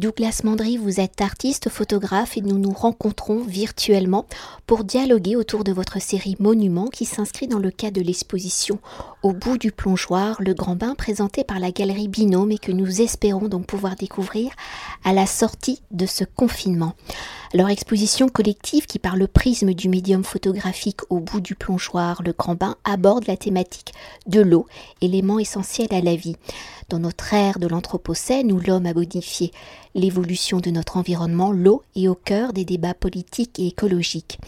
Douglas Mandry, vous êtes artiste, photographe et nous nous rencontrons virtuellement pour dialoguer autour de votre série Monument qui s'inscrit dans le cadre de l'exposition Au bout du plongeoir, le grand bain présenté par la galerie Binôme et que nous espérons donc pouvoir découvrir à la sortie de ce confinement. Leur exposition collective qui par le prisme du médium photographique au bout du plongeoir, le grand bain, aborde la thématique de l'eau, élément essentiel à la vie. Dans notre ère de l'Anthropocène où l'homme a modifié l'évolution de notre environnement, l'eau est au cœur des débats politiques et écologiques.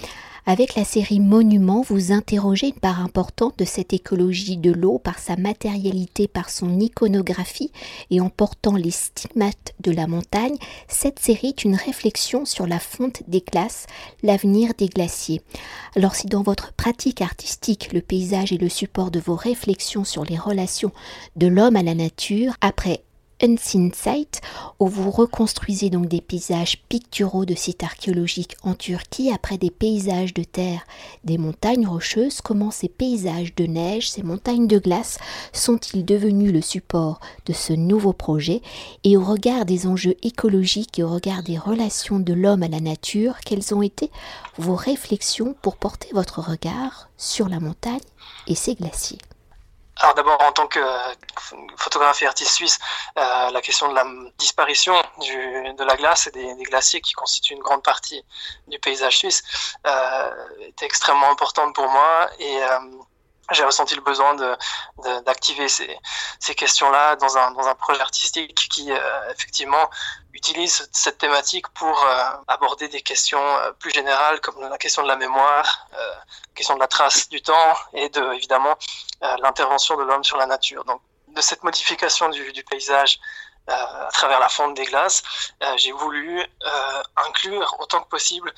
Avec la série Monument, vous interrogez une part importante de cette écologie de l'eau par sa matérialité, par son iconographie et en portant les stigmates de la montagne. Cette série est une réflexion sur la fonte des glaces, l'avenir des glaciers. Alors si dans votre pratique artistique, le paysage est le support de vos réflexions sur les relations de l'homme à la nature, après Unseen Sight, où vous reconstruisez donc des paysages picturaux de sites archéologiques en Turquie après des paysages de terre, des montagnes rocheuses, comment ces paysages de neige, ces montagnes de glace sont-ils devenus le support de ce nouveau projet? Et au regard des enjeux écologiques et au regard des relations de l'homme à la nature, quelles ont été vos réflexions pour porter votre regard sur la montagne et ses glaciers? Alors d'abord, en tant que photographe et artiste suisse, euh, la question de la disparition de la glace et des, glaciers qui constituent une grande partie du paysage suisse euh, était extrêmement importante pour moi et euh, j'ai ressenti le besoin d'activer de, ces, ces questions-là dans un, dans un projet artistique qui euh, effectivement utilise cette thématique pour euh, aborder des questions euh, plus générales comme la question de la mémoire, la question de la trace du temps et de évidemment l'intervention de l'homme sur la nature. Donc de cette modification du, paysage à travers la fonte des glaces, j'ai voulu inclure autant que possible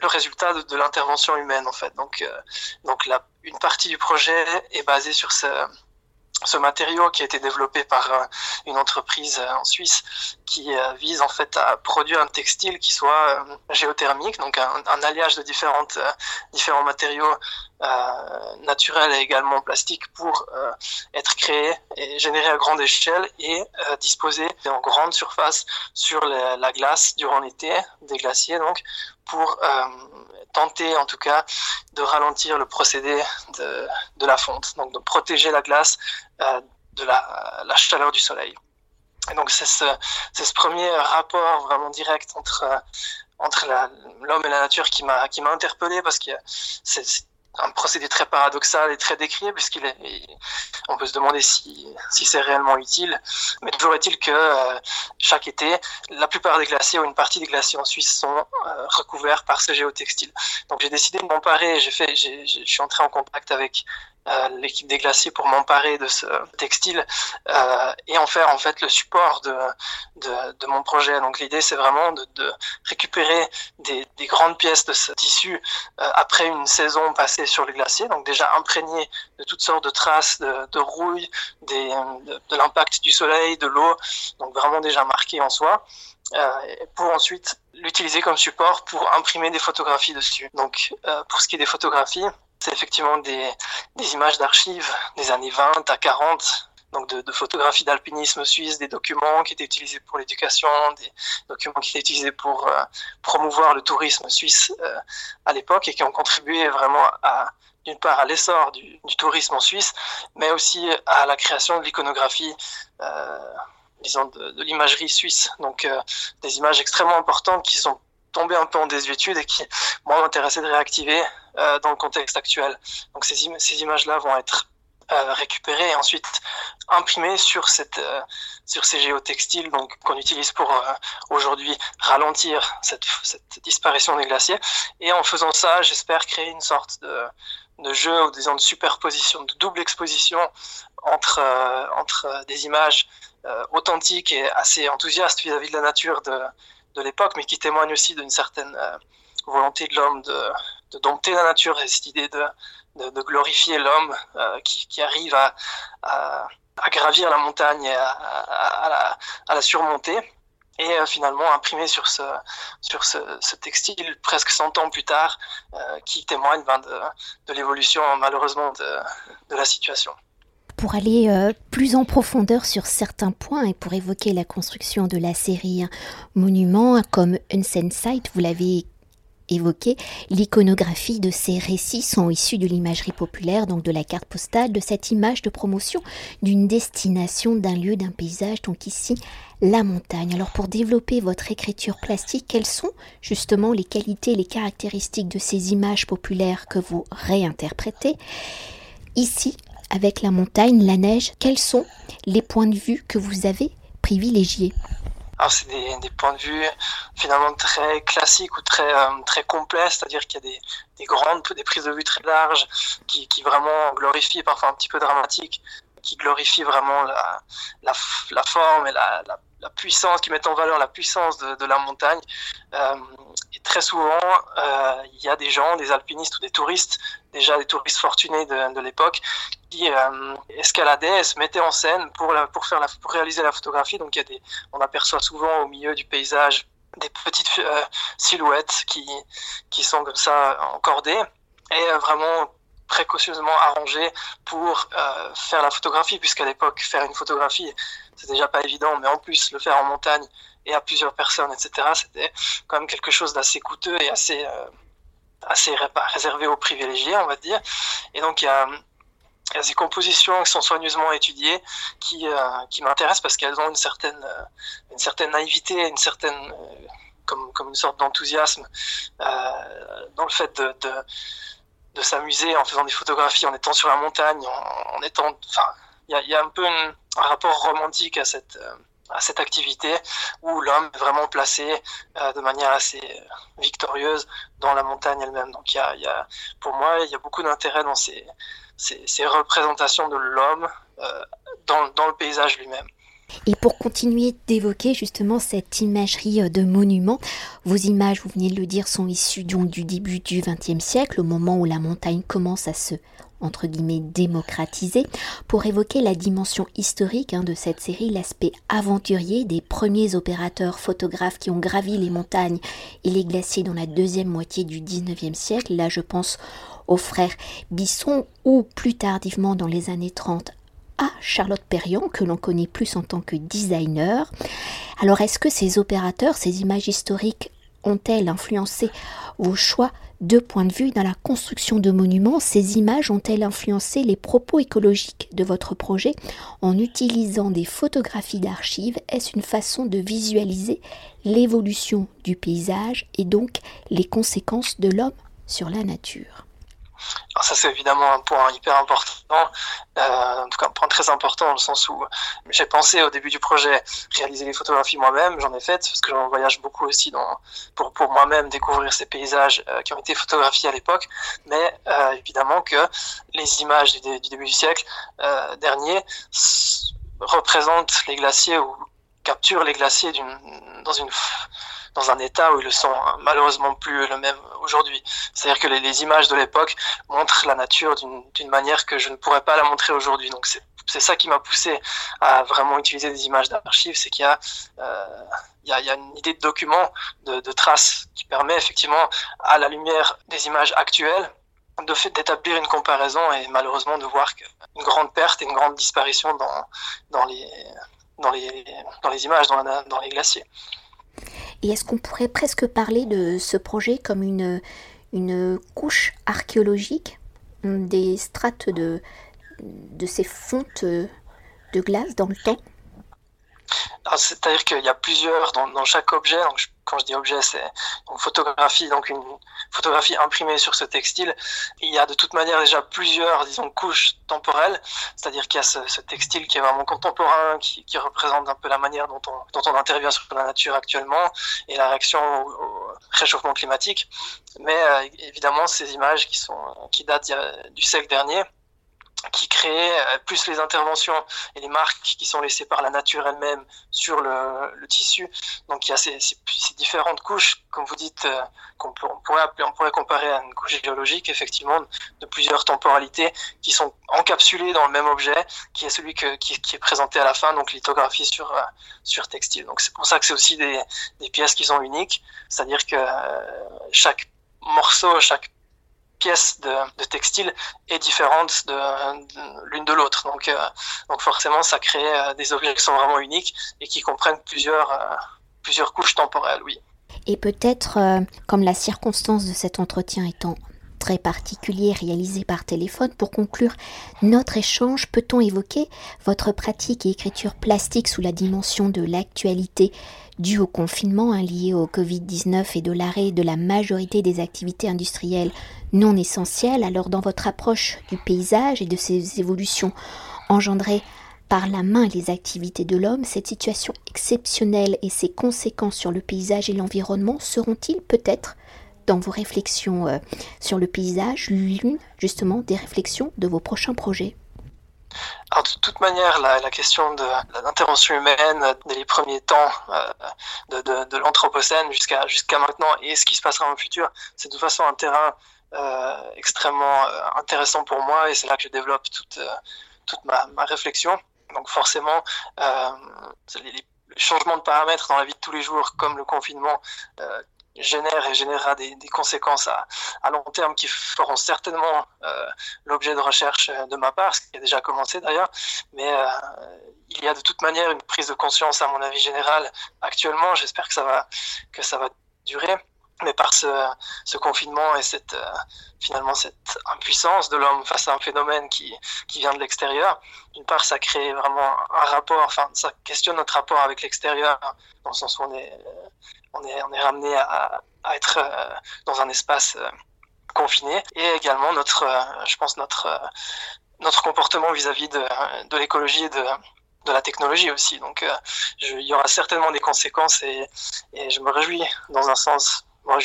le résultat de, l'intervention humaine en fait. Donc, euh, donc la, une partie du projet est basée sur ce, ce matériau qui a été développé par euh, une entreprise euh, en Suisse qui vise en fait à produire un textile qui soit géothermique, donc un alliage de différentes, différents matériaux euh, naturels et également plastiques pour euh, être créés et générés à grande échelle et euh, disposés en grande surface sur la, la glace durant l'été, des glaciers donc, pour tenter en tout cas de ralentir le procédé de, la fonte, donc de protéger la glace de la, chaleur du soleil. Et donc c'est ce, ce, premier rapport vraiment direct entre entre l'homme et la nature qui m'a qui m'a interpellé parce que c'est un procédé très paradoxal et très décrié puisqu'il est, on peut se demander si, si c'est réellement utile. Mais toujours est-il que euh, chaque été, la plupart des glaciers ou une partie des glaciers en Suisse sont euh, recouverts par ce géotextile. Donc j'ai décidé de m'emparer. J'ai fait, je suis entré en contact avec l'équipe des glaciers pour m'emparer de ce textile euh, et en faire en fait le support de, de, de mon projet. Donc l'idée c'est vraiment de, de récupérer des, des, grandes pièces de ce tissu euh, après une saison passée sur les glaciers, donc déjà imprégné de toutes sortes de traces de, de rouille, des, de, l'impact du soleil, de l'eau, donc vraiment déjà marqué en soi. Euh, pour ensuite l'utiliser comme support pour imprimer des photographies dessus. Donc euh, pour ce qui est des photographies, c'est effectivement des, images d'archives des années 20 à 40, donc de, photographies d'alpinisme suisse, des documents qui étaient utilisés pour l'éducation, des documents qui étaient utilisés pour euh, promouvoir le tourisme suisse euh, à l'époque et qui ont contribué vraiment à d'une part à l'essor du, tourisme en Suisse, mais aussi à la création de l'iconographie, euh, disons de, l'imagerie suisse. Donc des images extrêmement importantes qui sont tombées un peu en désuétude et qui, moi, m'intéressaient de réactiver dans le contexte actuel. Donc ces, im ces images-là vont être euh, récupérées et ensuite imprimées sur euh, ces géotextiles qu'on utilise pour euh, aujourd'hui ralentir cette, disparition des glaciers. Et en faisant ça, j'espère créer une sorte de jeu ou disons de superposition, de double exposition entre euh, des images euh, authentiques et assez enthousiastes vis-à-vis -vis de la nature de l'époque, mais qui témoignent aussi d'une certaine volonté de l'homme de de dompter la nature et cette idée de, de, glorifier l'homme euh, qui, qui, arrive à, à, gravir la montagne et à, à la, surmonter et euh, finalement imprimer sur ce, sur ce, textile presque 100 ans plus tard euh, qui témoigne ben, de, de l'évolution malheureusement de, la situation. pour aller plus en profondeur sur certains points et pour évoquer la construction de la série Monument comme Unseen Sight, vous l'avez évoqué, l'iconographie de ces récits sont issus de l'imagerie populaire, donc de la carte postale, de cette image de promotion d'une destination, d'un lieu, d'un paysage, donc ici la montagne. Alors pour développer votre écriture plastique, quelles sont justement les qualités, les caractéristiques de ces images populaires que vous réinterprétez Ici, avec la montagne, la neige, quels sont les points de vue que vous avez privilégiés? Alors c'est des, points de vue finalement très classiques ou très euh, très complets, c'est-à-dire qu'il y a des, des, grandes, des prises de vue très larges qui, qui vraiment glorifient, parfois un petit peu dramatiques, qui glorifient vraiment la, forme et la, puissance, qui mettent en valeur la puissance de, la montagne. Euh, et très souvent, euh, il y a des gens, des alpinistes ou des touristes, déjà des touristes fortunés de, l'époque, qui euh, escaladaient et se mettaient en scène pour, pour, faire pour réaliser la photographie. Donc y a des, on aperçoit souvent au milieu du paysage des petites silhouettes qui, qui sont comme ça encordées et vraiment précautionneusement arrangées pour euh, faire la photographie, puisqu'à l'époque, faire une photographie, c'est déjà pas évident, mais en plus, le faire en montagne et à plusieurs personnes, etc., c'était quand même quelque chose d'assez coûteux et assez, euh, assez réservé aux privilégiés, on va dire. Et donc, il y a, y a ces compositions qui sont soigneusement étudiées qui, euh, qui m'intéressent parce qu'elles ont une certaine, une certaine naïveté, une certaine, comme, comme une sorte d'enthousiasme dans le fait de, de s'amuser en faisant des photographies, en étant sur la montagne, en, étant, enfin, il y a, y a, un peu un rapport romantique à cette, à cette activité où l'homme est vraiment placé euh, de manière assez victorieuse dans la montagne elle-même. Donc y a, y a, pour moi, il y a beaucoup d'intérêt dans ces, ces, ces, représentations de l'homme euh, dans, dans le paysage lui-même. Et pour continuer d'évoquer justement cette imagerie euh, de monument, vos images, vous venez de le dire, sont issues donc du début du XXe siècle, au moment où la montagne commence à se entre guillemets démocratisé pour évoquer la dimension historique hein, de cette série, l'aspect aventurier des premiers opérateurs photographes qui ont gravi les montagnes et les glaciers dans la deuxième moitié du 19e siècle. Là, je pense aux frères Bisson ou plus tardivement dans les années 30 à Charlotte Perriand, que l'on connaît plus en tant que designer. Alors, est-ce que ces opérateurs, ces images historiques, ont-elles influencé vos choix de point de vue dans la construction de monuments, ces images ont-elles influencé les propos écologiques de votre projet? En utilisant des photographies d'archives, est-ce une façon de visualiser l'évolution du paysage et donc les conséquences de l'homme sur la nature? Alors ça c'est évidemment un point hyper important, euh, en tout cas un point très important dans le sens où j'ai pensé au début du projet réaliser les photographies moi-même, j'en ai fait parce que j'en voyage beaucoup aussi pour, pour moi-même découvrir ces paysages euh, qui ont été photographiés à l'époque, mais euh, évidemment que les images du, début du siècle dernier représentent les glaciers ou capturent les glaciers dans une dans un état où ils le sont hein, malheureusement plus le même aujourd'hui. C'est-à-dire que les, images de l'époque montrent la nature d'une manière que je ne pourrais pas la montrer aujourd'hui. Donc c'est ça qui m'a poussé à vraiment utiliser des images d'archives, c'est qu'il y, euh, y, a, une idée de document, de, de traces, qui permet effectivement, à la lumière des images actuelles, d'établir une comparaison et malheureusement de voir une grande perte et une grande disparition dans, les, images, dans les glaciers. Et est-ce qu'on pourrait presque parler de ce projet comme une, une couche archéologique des strates de, de ces fontes de glace dans le temps? C'est-à-dire qu'il y a plusieurs dans, dans chaque objet. Donc, quand je dis objet, c'est une photographie, donc une photographie imprimée sur ce textile. Il y a de toute manière déjà plusieurs, disons, couches temporelles, c'est-à-dire qu'il y a ce, textile qui est vraiment contemporain, qui, représente un peu la manière dont on, intervient sur la nature actuellement et la réaction au, au réchauffement climatique. Mais euh, évidemment, ces images qui sont qui datent du siècle dernier qui crée plus les interventions et les marques qui sont laissées par la nature elle-même sur le, tissu. Donc il y a ces, différentes couches, comme vous dites, euh, qu'on pourrait on pourrait comparer à une couche géologique, effectivement, de plusieurs temporalités qui sont encapsulées dans le même objet, qui est celui que, qui, est présenté à la fin, donc lithographie sur euh, sur textile. Donc c'est pour ça que c'est aussi des, pièces qui sont uniques, c'est-à-dire que euh, chaque morceau, chaque pièce de, textile est différente de, l'une de l'autre. Donc, euh, donc forcément, ça crée euh, des objets qui sont vraiment uniques et qui comprennent plusieurs, euh, plusieurs couches temporelles, oui. Et peut-être, comme la circonstance de cet entretien étant très particulier réalisé par téléphone, pour conclure notre échange, peut-on évoquer votre pratique et écriture plastique sous la dimension de l'actualité dû au confinement hein, lié au Covid-19 et de l'arrêt de la majorité des activités industrielles non essentielles, alors dans votre approche du paysage et de ses évolutions engendrées par la main les activités de l'homme, cette situation exceptionnelle et ses conséquences sur le paysage et l'environnement seront-ils peut-être dans vos réflexions euh, sur le paysage justement des réflexions de vos prochains projets de toute manière, la, question de, l'intervention humaine dès les premiers temps euh, de, l'Anthropocène jusqu'à jusqu'à maintenant et ce qui se passera dans le futur, c'est de toute façon un terrain euh, extrêmement euh, intéressant pour moi et c'est là que je développe toute, toute ma, ma, réflexion. Donc forcément, les, changements de paramètres dans la vie de tous les jours, comme le confinement, génère et générera des, conséquences à, à, long terme qui feront certainement euh, l'objet de recherche euh, de ma part, ce qui a déjà commencé d'ailleurs, mais euh, il y a de toute manière une prise de conscience à mon avis général actuellement, j'espère que ça va que ça va durer, mais par ce, confinement et cette finalement cette impuissance de l'homme face à un phénomène qui, qui vient de l'extérieur, d'une part ça crée vraiment un rapport, enfin ça questionne notre rapport avec l'extérieur, dans le sens où on est on est, on est ramené à, à être euh, dans un espace euh, confiné et également notre, euh, je pense notre notre comportement vis-à-vis de, de l'écologie et de, de la technologie aussi. Donc, il y aura certainement des conséquences et, et je me réjouis dans un sens. Moi,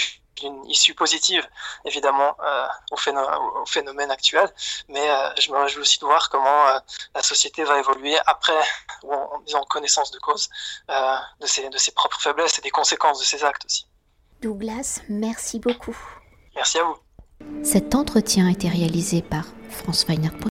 une issue positive, évidemment, euh, au, phénomène, au, phénomène, actuel, mais euh, je me réjouis aussi de voir comment euh, la société va évoluer après, ou en, en connaissance de cause, de ses, de, ses, propres faiblesses et des conséquences de ses actes aussi. Douglas, merci beaucoup. Merci à vous. Cet entretien a été réalisé par France.